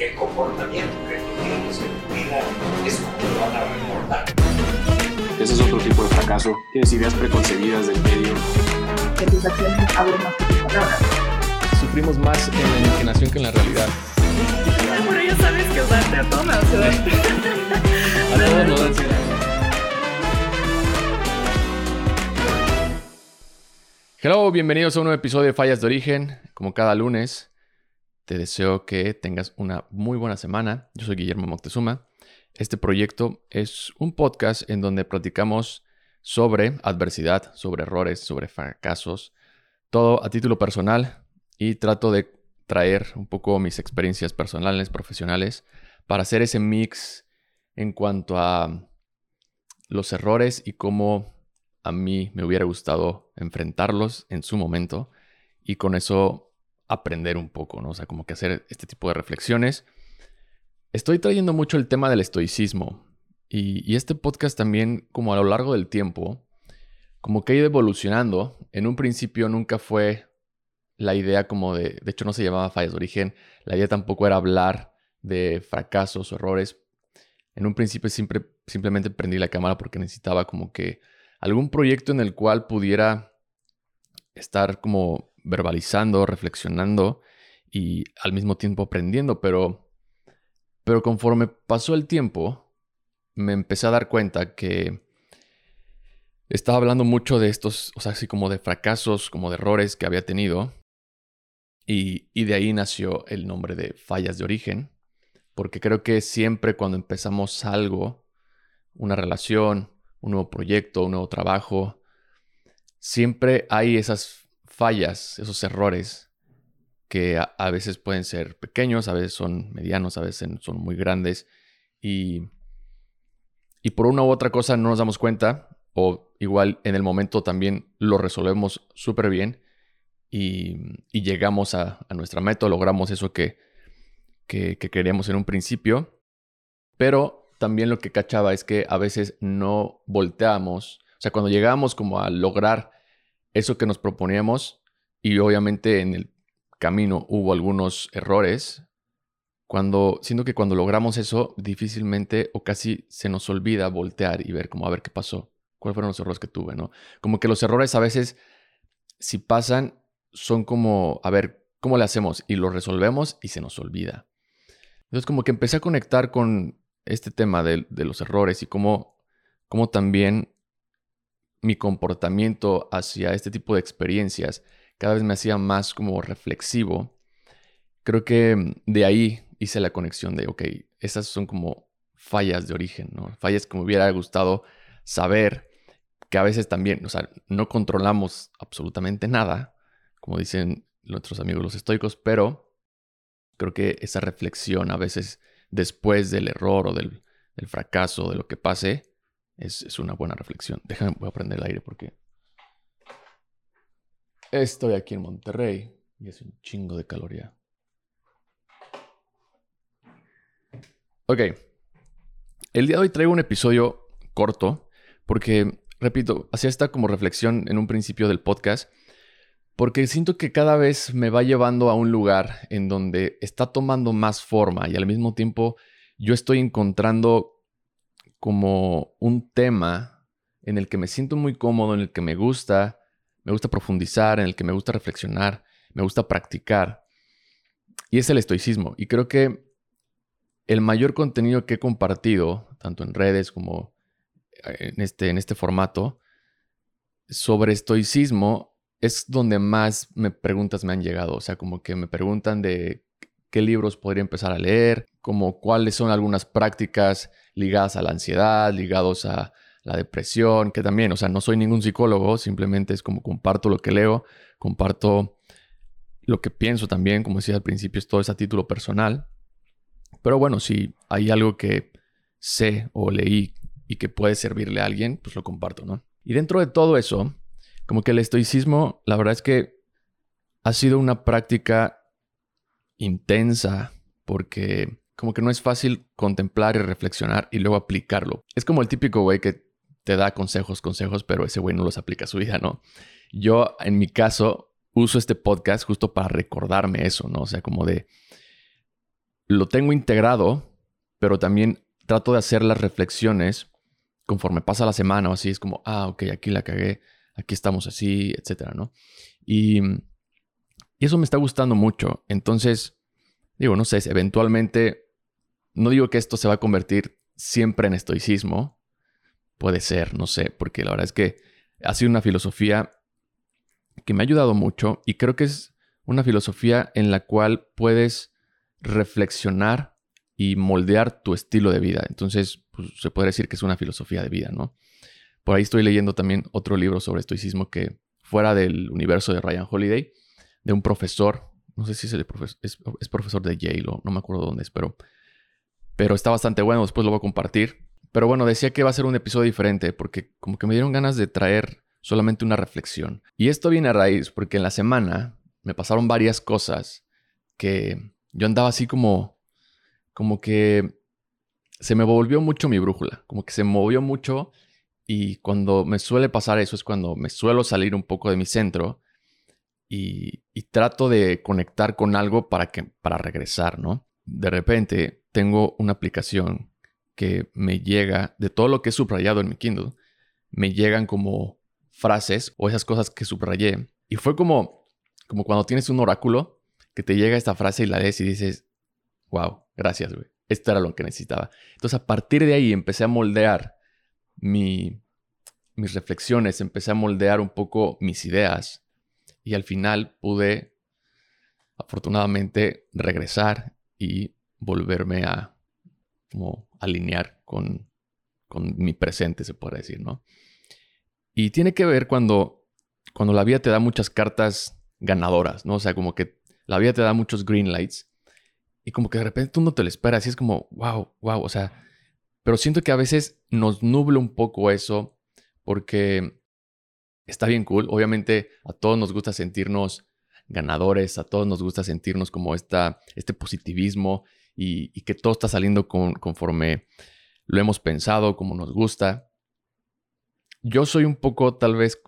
el comportamiento que tú tienes en tu vida es como lo van a recordar. Ese es otro tipo de fracaso. Tienes ideas preconcebidas del medio. Que tus acciones hablen más que tus palabras. Sufrimos más en la imaginación que en la realidad. Pero ya sabes que usarte a. A todos nos da ansiedad. Hello, bienvenidos a un nuevo episodio de Fallas de Origen. Como cada lunes, te deseo que tengas una muy buena semana. Yo soy Guillermo Moctezuma. Este proyecto es un podcast en donde platicamos sobre adversidad, sobre errores, sobre fracasos, todo a título personal y trato de traer un poco mis experiencias personales, profesionales, para hacer ese mix en cuanto a los errores y cómo a mí me hubiera gustado enfrentarlos en su momento y con eso aprender un poco, ¿no? O sea, como que hacer este tipo de reflexiones. Estoy trayendo mucho el tema del estoicismo y, este podcast también, como a lo largo del tiempo, como que ha ido evolucionando. En un principio nunca fue la idea como de, de hecho no se llamaba fallas de origen, la idea tampoco era hablar de fracasos o errores. En un principio siempre, simplemente prendí la cámara porque necesitaba como que algún proyecto en el cual pudiera estar como verbalizando, reflexionando y al mismo tiempo aprendiendo, pero, pero conforme pasó el tiempo, me empecé a dar cuenta que estaba hablando mucho de estos, o sea, así como de fracasos, como de errores que había tenido, y, y de ahí nació el nombre de fallas de origen, porque creo que siempre cuando empezamos algo, una relación, un nuevo proyecto, un nuevo trabajo, siempre hay esas fallas, esos errores que a, veces pueden ser pequeños, a veces son medianos, a veces son muy grandes y, y por una u otra cosa no nos damos cuenta o igual en el momento también lo resolvemos súper bien y, y, llegamos a, a, nuestra meta, logramos eso que, que, que queríamos en un principio, pero también lo que cachaba es que a veces no volteamos. O sea, cuando llegamos como a lograr eso que nos proponíamos y obviamente en el camino hubo algunos errores, cuando siento que cuando logramos eso difícilmente o casi se nos olvida voltear y ver como a ver qué pasó, cuáles fueron los errores que tuve, ¿no? Como que los errores a veces si pasan son como a ver cómo le hacemos y lo resolvemos y se nos olvida. Entonces como que empecé a conectar con este tema de, los errores y cómo, cómo también mi comportamiento hacia este tipo de experiencias cada vez me hacía más como reflexivo, creo que de ahí hice la conexión de, ok, esas son como fallas de origen, ¿no? Fallas que me hubiera gustado saber, que a veces también, o sea, no controlamos absolutamente nada, como dicen nuestros amigos los estoicos, pero creo que esa reflexión a veces después del error o del, del fracaso, de lo que pase, es, es, una buena reflexión. Déjame, voy a prender el aire porque estoy aquí en Monterrey y es un chingo de caloría. Ok, el día de hoy traigo un episodio corto porque, repito, hacía esta como reflexión en un principio del podcast porque siento que cada vez me va llevando a un lugar en donde está tomando más forma y al mismo tiempo yo estoy encontrando como un tema en el que me siento muy cómodo, en el que me gusta, me gusta profundizar, en el que me gusta reflexionar, me gusta practicar. Y es el estoicismo. Y creo que el mayor contenido que he compartido, tanto en redes como en este, en este formato, sobre estoicismo es donde más me preguntas me han llegado. O sea, como que me preguntan de qué libros podría empezar a leer, como cuáles son algunas prácticas ligadas a la ansiedad, ligados a la depresión, que también, o sea, no soy ningún psicólogo, simplemente es como comparto lo que leo, comparto lo que pienso también, como decía al principio, es todo ese título personal. Pero bueno, si hay algo que sé o leí y que puede servirle a alguien, pues lo comparto, ¿no? Y dentro de todo eso, como que el estoicismo, la verdad es que ha sido una práctica intensa porque como que no es fácil contemplar y reflexionar y luego aplicarlo. Es como el típico güey que te da consejos, consejos, pero ese güey no los aplica a su vida, ¿no? Yo, en mi caso, uso este podcast justo para recordarme eso, ¿no? O sea, como de lo tengo integrado, pero también trato de hacer las reflexiones conforme pasa la semana o así. Es como, ah, ok, aquí la cagué, aquí estamos así, etcétera, ¿no? Y, y eso me está gustando mucho. Entonces, digo, no sé, eventualmente, no digo que esto se va a convertir siempre en estoicismo. Puede ser, no sé, porque la verdad es que ha sido una filosofía que me ha ayudado mucho y creo que es una filosofía en la cual puedes reflexionar y moldear tu estilo de vida. Entonces, pues, se puede decir que es una filosofía de vida, ¿no? Por ahí estoy leyendo también otro libro sobre estoicismo que fuera del universo de Ryan Holiday, de un profesor, no sé si es, el es, profesor de Yale o no me acuerdo dónde es, pero, pero está bastante bueno, después lo voy a compartir. Pero bueno, decía que va a ser un episodio diferente porque como que me dieron ganas de traer solamente una reflexión. Y esto viene a raíz porque en la semana me pasaron varias cosas que yo andaba así como, como que se me volvió mucho mi brújula, como que se movió mucho y cuando me suele pasar eso es cuando me suelo salir un poco de mi centro y, y trato de conectar con algo para, que, para regresar, ¿no? De repente tengo una aplicación que me llega, de todo lo que he subrayado en mi Kindle, me llegan como frases o esas cosas que subrayé. Y fue como, como cuando tienes un oráculo que te llega esta frase y la lees y dices, wow, gracias, güey. Esto era lo que necesitaba. Entonces a partir de ahí empecé a moldear mi, mis reflexiones, empecé a moldear un poco mis ideas y al final pude, afortunadamente, regresar y volverme a alinear con, con mi presente, se puede decir, ¿no? Y tiene que ver cuando, cuando la vida te da muchas cartas ganadoras, ¿no? O sea, como que la vida te da muchos green lights y como que de repente tú no te lo esperas y es como, wow, wow, o sea, pero siento que a veces nos nubla un poco eso porque está bien cool. Obviamente a todos nos gusta sentirnos ganadores, a todos nos gusta sentirnos como esta, este positivismo y, que todo está saliendo conforme lo hemos pensado, como nos gusta yo soy un poco tal vez,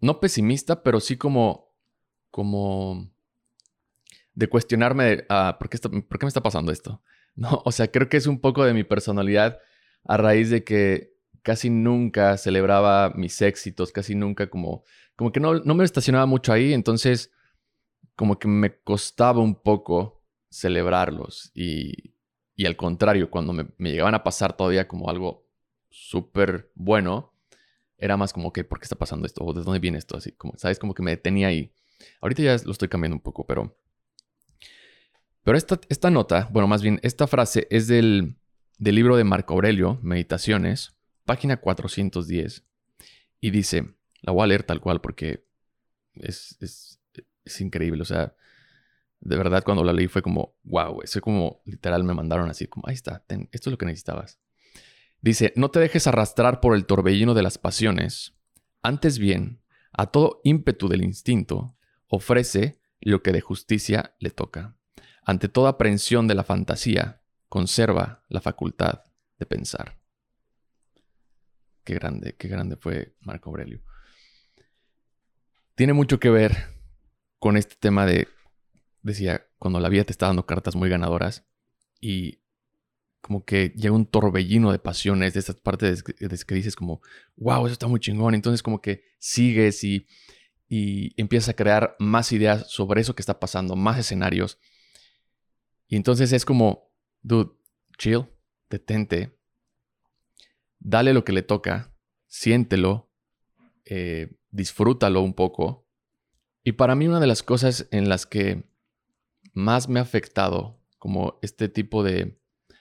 no pesimista, pero sí como, como de cuestionarme, ah, ¿por, qué ¿por qué me está pasando esto? No, o sea, creo que es un poco de mi personalidad a raíz de que casi nunca celebraba mis éxitos, casi nunca como, como que no, no me estacionaba mucho ahí, entonces como que me costaba un poco celebrarlos y, y al contrario, cuando me, me llegaban a pasar todavía como algo súper bueno, era más como que, ¿por qué está pasando esto? ¿O de dónde viene esto? Así como, ¿sabes? Como que me detenía ahí. Ahorita ya lo estoy cambiando un poco, pero... Pero esta, esta nota, bueno, más bien, esta frase es del, del libro de Marco Aurelio, Meditaciones, página 410. Y dice, la voy a leer tal cual porque es, es, es increíble. O sea, de verdad cuando la leí fue como, wow, eso como literal me mandaron así, como, ahí está, esto es lo que necesitabas. Dice, no te dejes arrastrar por el torbellino de las pasiones. Antes bien, a todo ímpetu del instinto, ofrece lo que de justicia le toca. Ante toda aprensión de la fantasía, conserva la facultad de pensar. Qué grande, qué grande fue Marco Aurelio. Tiene mucho que ver con este tema de, decía, cuando la vida te está dando cartas muy ganadoras y como que llega un torbellino de pasiones de estas partes de, que dices como, wow, eso está muy chingón. Entonces como que sigues y, y empiezas a crear más ideas sobre eso que está pasando, más escenarios. Y entonces es como, dude, chill, detente, dale lo que le toca, siéntelo, eh, disfrútalo un poco. Y para mí una de las cosas en las que más me ha afectado como este tipo de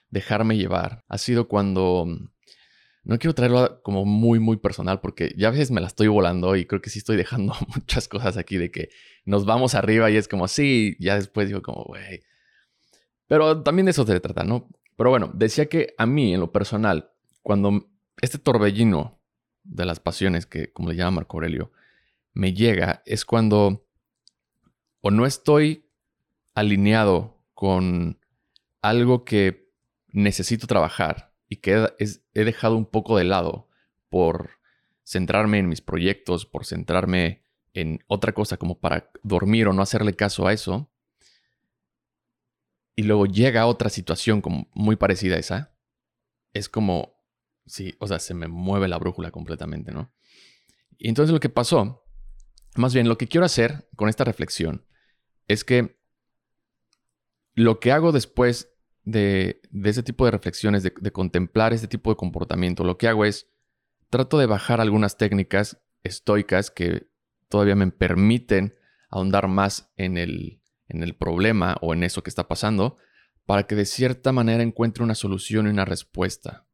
dejarme llevar ha sido cuando... Mm, no quiero traerlo como muy, muy personal porque ya a veces me la estoy volando y creo que sí estoy dejando muchas cosas aquí de que nos vamos arriba y es como, sí, ya después digo como, güey. Pero también de eso se trata, ¿no? Pero bueno, decía que a mí, en lo personal, cuando este torbellino de las pasiones, que como le llama Marco Aurelio, me llega, es cuando o no estoy alineado con algo que necesito trabajar y que he, dejado un poco de lado por centrarme en mis proyectos, por centrarme en otra cosa como para dormir o no hacerle caso a eso, y luego llega otra situación como muy parecida a esa, es como, sí, o sea, se me mueve la brújula completamente, ¿no? Y entonces lo que pasó, más bien lo que quiero hacer con esta reflexión, es que lo que hago después de, ese tipo de reflexiones, de, de contemplar este tipo de comportamiento, lo que hago es, trato de bajar algunas técnicas estoicas que todavía me permiten ahondar más en el, en el problema o en eso que está pasando, para que de cierta manera encuentre una solución y una respuesta.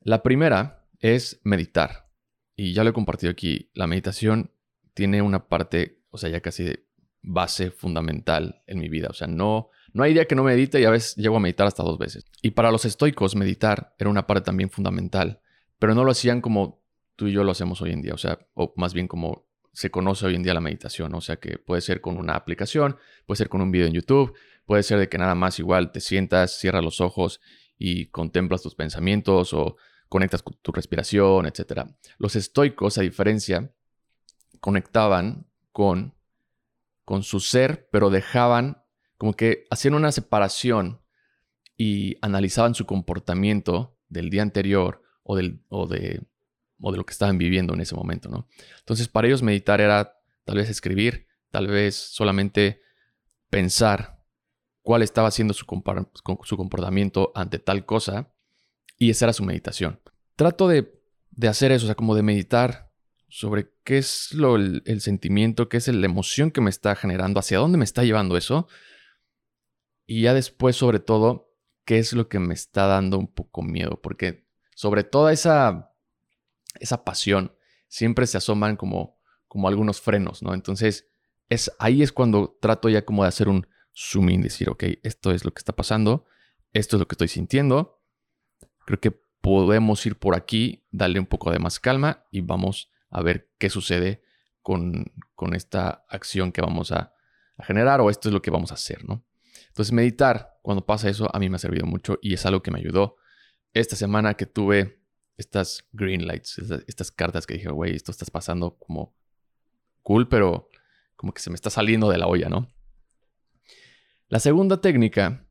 La primera es meditar. Y ya lo he compartido aquí. La meditación tiene una parte, o sea, ya casi de base fundamental en mi vida. O sea, no, no hay día que no medite y a veces llego a meditar hasta dos veces. Y para los estoicos, meditar era una parte también fundamental, pero no lo hacían como tú y yo lo hacemos hoy en día. O sea, o más bien como se conoce hoy en día la meditación. O sea, que puede ser con una aplicación, puede ser con un video en YouTube, puede ser de que nada más igual te sientas, cierras los ojos y contemplas tus pensamientos o conectas con tu respiración, etc. Los estoicos, a diferencia, conectaban con, con su ser, pero dejaban como que hacían una separación y analizaban su comportamiento del día anterior o, del, o, de, o de lo que estaban viviendo en ese momento, ¿no? Entonces, para ellos meditar era tal vez escribir, tal vez solamente pensar cuál estaba haciendo su, su comportamiento ante tal cosa y esa era su meditación. Trato de, hacer eso, o sea, como de meditar sobre qué es lo, el, sentimiento, qué es la emoción que me está generando, hacia dónde me está llevando eso. Y ya después, sobre todo, qué es lo que me está dando un poco miedo, porque sobre toda esa, esa pasión siempre se asoman como, como algunos frenos, ¿no? Entonces, es, ahí es cuando trato ya como de hacer un zoom in, decir, ok, esto es lo que está pasando, esto es lo que estoy sintiendo, creo que podemos ir por aquí, darle un poco de más calma y vamos a ver qué sucede con, con esta acción que vamos a, generar o esto es lo que vamos a hacer, ¿no? Entonces meditar, cuando pasa eso, a mí me ha servido mucho y es algo que me ayudó. Esta semana que tuve estas green lights, estas, cartas que dije, güey, esto está pasando como cool, pero como que se me está saliendo de la olla, ¿no? La segunda técnica,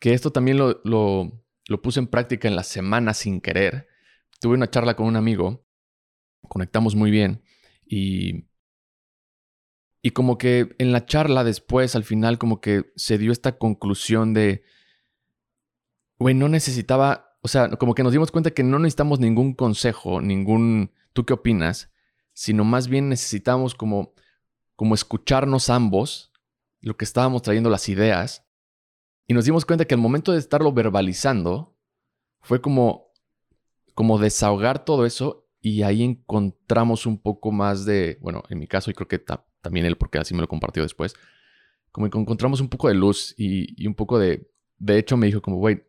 que esto también lo, lo lo puse en práctica en la semana sin querer. Tuve una charla con un amigo, conectamos muy bien y, y como que en la charla después, al final, como que se dio esta conclusión de, güey, no necesitaba, o sea, como que nos dimos cuenta que no necesitamos ningún consejo, ningún, ¿tú qué opinas? Sino más bien necesitamos como, como escucharnos ambos, lo que estábamos trayendo las ideas y nos dimos cuenta que al momento de estarlo verbalizando, fue como, como desahogar todo eso y ahí encontramos un poco más de, bueno, en mi caso y creo que también él, porque así me lo compartió después, como encontramos un poco de luz y, y un poco de, de hecho me dijo como, güey,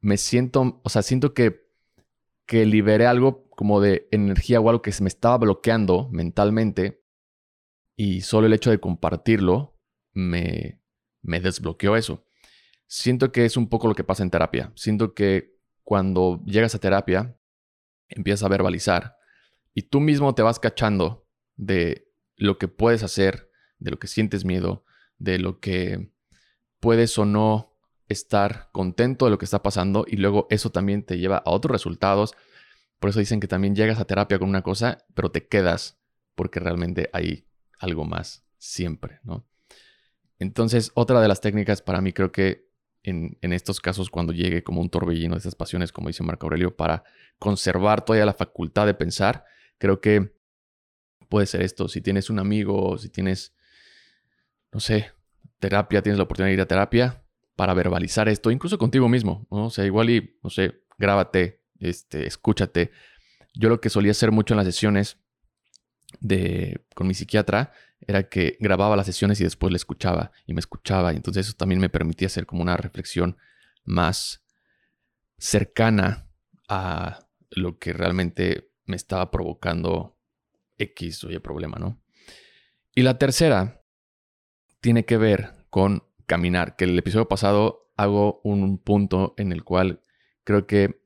me siento, o sea, siento que, que liberé algo como de energía o algo que se me estaba bloqueando mentalmente y solo el hecho de compartirlo me, me desbloqueó eso siento que es un poco lo que pasa en terapia. Siento que cuando llegas a terapia, empiezas a verbalizar y tú mismo te vas cachando de lo que puedes hacer, de lo que sientes miedo, de lo que puedes o no estar contento de lo que está pasando y luego eso también te lleva a otros resultados. Por eso dicen que también llegas a terapia con una cosa, pero te quedas porque realmente hay algo más siempre, ¿no? Entonces, otra de las técnicas para mí creo que en, estos casos cuando llegue como un torbellino de esas pasiones, como dice Marco Aurelio, para conservar todavía la facultad de pensar. Creo que puede ser esto. Si tienes un amigo, si tienes, no sé, terapia, tienes la oportunidad de ir a terapia para verbalizar esto, incluso contigo mismo, ¿no? O sea, igual y, no sé, grábate, este, escúchate. Yo lo que solía hacer mucho en las sesiones de, con mi psiquiatra era que grababa las sesiones y después le escuchaba y me escuchaba. Y entonces eso también me permitía hacer como una reflexión más cercana a lo que realmente me estaba provocando X o Y problema, ¿no? Y la tercera tiene que ver con caminar, que el episodio pasado hago un punto en el cual creo que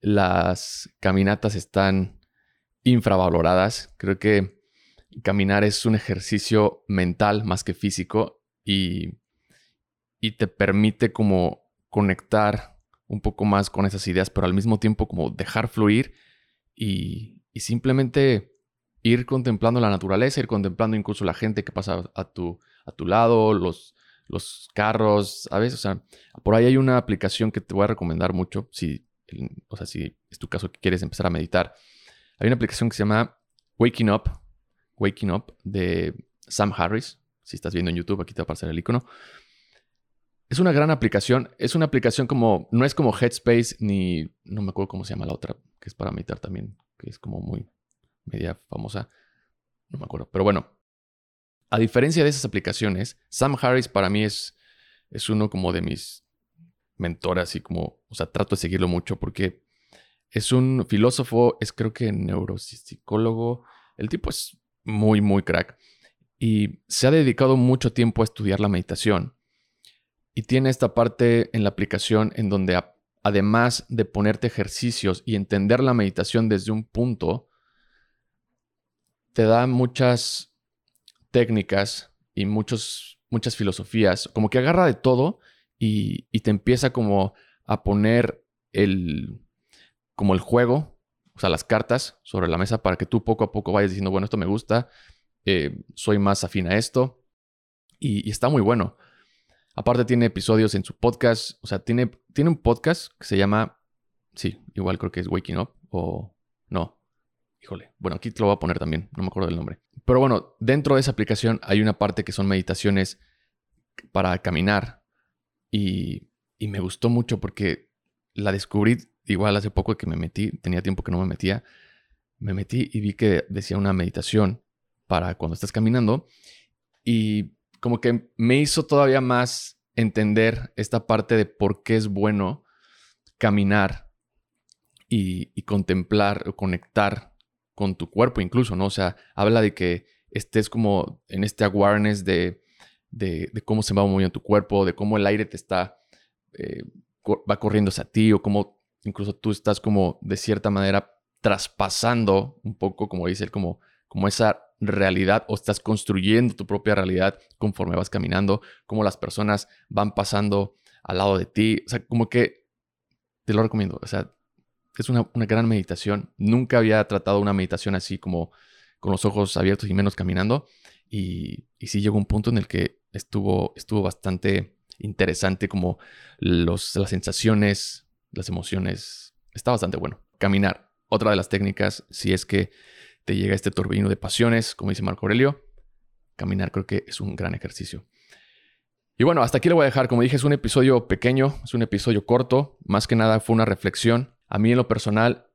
las caminatas están infravaloradas. Creo que caminar es un ejercicio mental más que físico y, y te permite como conectar un poco más con esas ideas, pero al mismo tiempo como dejar fluir y, y simplemente ir contemplando la naturaleza, ir contemplando incluso la gente que pasa a tu, a tu lado, los, los carros, a veces, o sea, por ahí hay una aplicación que te voy a recomendar mucho, si, o sea, si es tu caso que quieres empezar a meditar. Hay una aplicación que se llama Waking Up, Waking Up de Sam Harris. Si estás viendo en YouTube, aquí te va a aparecer el icono. Es una gran aplicación. Es una aplicación como, no es como Headspace ni, no me acuerdo cómo se llama la otra, que es para meditar también, que es como muy media famosa. No me acuerdo. Pero bueno, a diferencia de esas aplicaciones, Sam Harris para mí es, es uno como de mis mentoras y como, o sea, trato de seguirlo mucho porque es un filósofo, es creo que neuropsicólogo. El tipo es muy, muy crack. Y se ha dedicado mucho tiempo a estudiar la meditación. Y tiene esta parte en la aplicación en donde además de ponerte ejercicios y entender la meditación desde un punto, te da muchas técnicas y muchos, muchas filosofías, como que agarra de todo y, te empieza como a poner el, como el juego, o sea, las cartas sobre la mesa para que tú poco a poco vayas diciendo, bueno, esto me gusta, eh, soy más afín a esto y, está muy bueno. Aparte tiene episodios en su podcast, o sea, tiene, tiene un podcast que se llama, sí, igual creo que es Waking Up o no, Híjole, bueno, aquí te lo voy a poner también, no me acuerdo del nombre. Pero bueno, dentro de esa aplicación hay una parte que son meditaciones para caminar y, y me gustó mucho porque la descubrí igual hace poco que me metí, tenía tiempo que no me metía, me metí y vi que decía una meditación para cuando estás caminando y como que me hizo todavía más entender esta parte de por qué es bueno caminar y, contemplar o conectar con tu cuerpo incluso, ¿no? O sea, habla de que estés como en este awareness de, de, cómo se va moviendo tu cuerpo, de cómo el aire te está, eh, va corriendo hacia ti o cómo incluso tú estás como de cierta manera traspasando un poco, como dice él, como, como esa realidad o estás construyendo tu propia realidad conforme vas caminando, cómo las personas van pasando al lado de ti, o sea, como que te lo recomiendo, o sea, es una, gran meditación. Nunca había tratado una meditación así como con los ojos abiertos y menos caminando. Y, y sí llegó un punto en el que estuvo, estuvo bastante interesante como los, las sensaciones, las emociones. Está bastante bueno. Caminar. Otra de las técnicas, si es que te llega este torbellino de pasiones, como dice Marco Aurelio, caminar creo que es un gran ejercicio. Y bueno, hasta aquí lo voy a dejar. Como dije, es un episodio pequeño, es un episodio corto. Más que nada fue una reflexión a mí en lo personal,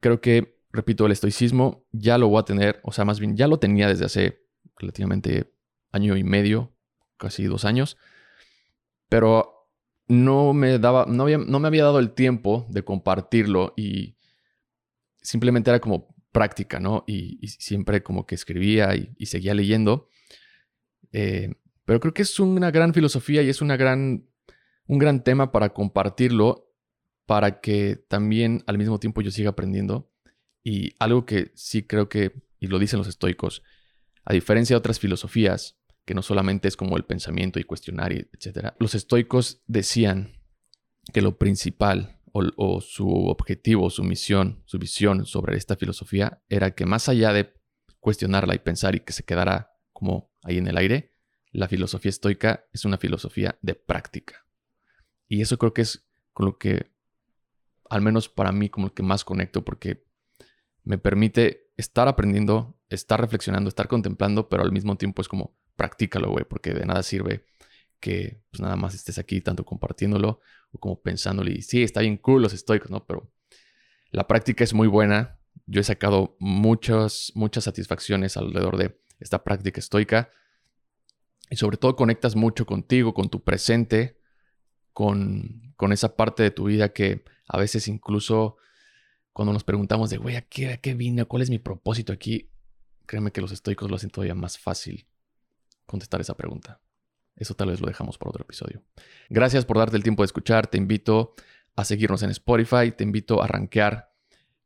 creo que, repito, el estoicismo ya lo voy a tener, o sea, más bien ya lo tenía desde hace relativamente año y medio, casi dos años, pero no me daba, no, no me había dado el tiempo de compartirlo y simplemente era como práctica, ¿no? Y, siempre como que escribía y, seguía leyendo. Eh, pero creo que es una gran filosofía y es una gran, un gran tema para compartirlo para que también al mismo tiempo yo siga aprendiendo. Y algo que sí creo que, y lo dicen los estoicos, a diferencia de otras filosofías, que no solamente es como el pensamiento y cuestionar, etc., los estoicos decían que lo principal o, su objetivo, su misión, su visión sobre esta filosofía era que más allá de cuestionarla y pensar y que se quedara como ahí en el aire, la filosofía estoica es una filosofía de práctica. Y eso creo que es con lo que al menos para mí, como el que más conecto, porque me permite estar aprendiendo, estar reflexionando, estar contemplando, pero al mismo tiempo es como, practícalo, güey, porque de nada sirve que pues nada más estés aquí tanto compartiéndolo o como pensándolo y sí, está bien cool los estoicos, ¿no? Pero la práctica es muy buena. Yo he sacado muchas, muchas satisfacciones alrededor de esta práctica estoica y sobre todo conectas mucho contigo, con tu presente, con, con esa parte de tu vida que a veces incluso cuando nos preguntamos de, güey, ¿a qué, ¿a qué vine? ¿Cuál es mi propósito aquí? Créeme que los estoicos lo hacen todavía más fácil contestar esa pregunta. Eso tal vez lo dejamos para otro episodio. Gracias por darte el tiempo de escuchar. Te invito a seguirnos en Spotify. Te invito a rankear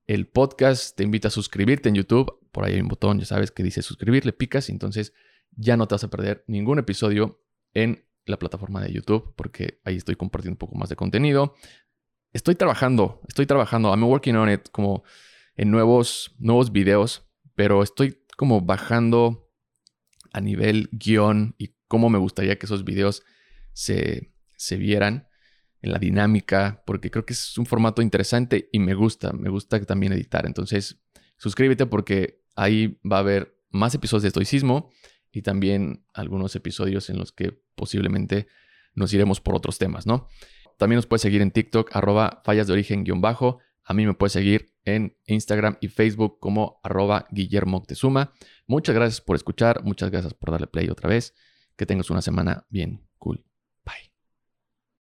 el podcast. Te invito a suscribirte en YouTube. Por ahí hay un botón, ya sabes, que dice suscribir. Le picas y entonces ya no te vas a perder ningún episodio en la plataforma de YouTube porque ahí estoy compartiendo un poco más de contenido. Estoy trabajando, estoy trabajando, I'm working on it como en nuevos, nuevos videos, pero estoy como bajando a nivel guion y cómo me gustaría que esos videos se, se vieran en la dinámica, porque creo que es un formato interesante y me gusta, me gusta también editar. Entonces, suscríbete porque ahí va a haber más episodios de estoicismo y también algunos episodios en los que posiblemente nos iremos por otros temas, ¿no? También nos puedes seguir en TikTok, arroba fallas de origen guion bajo. A mí me puedes seguir en Instagram y Facebook como arroba Guillermo Octezuma. Muchas gracias por escuchar, muchas gracias por darle play otra vez. Que tengas una semana bien cool.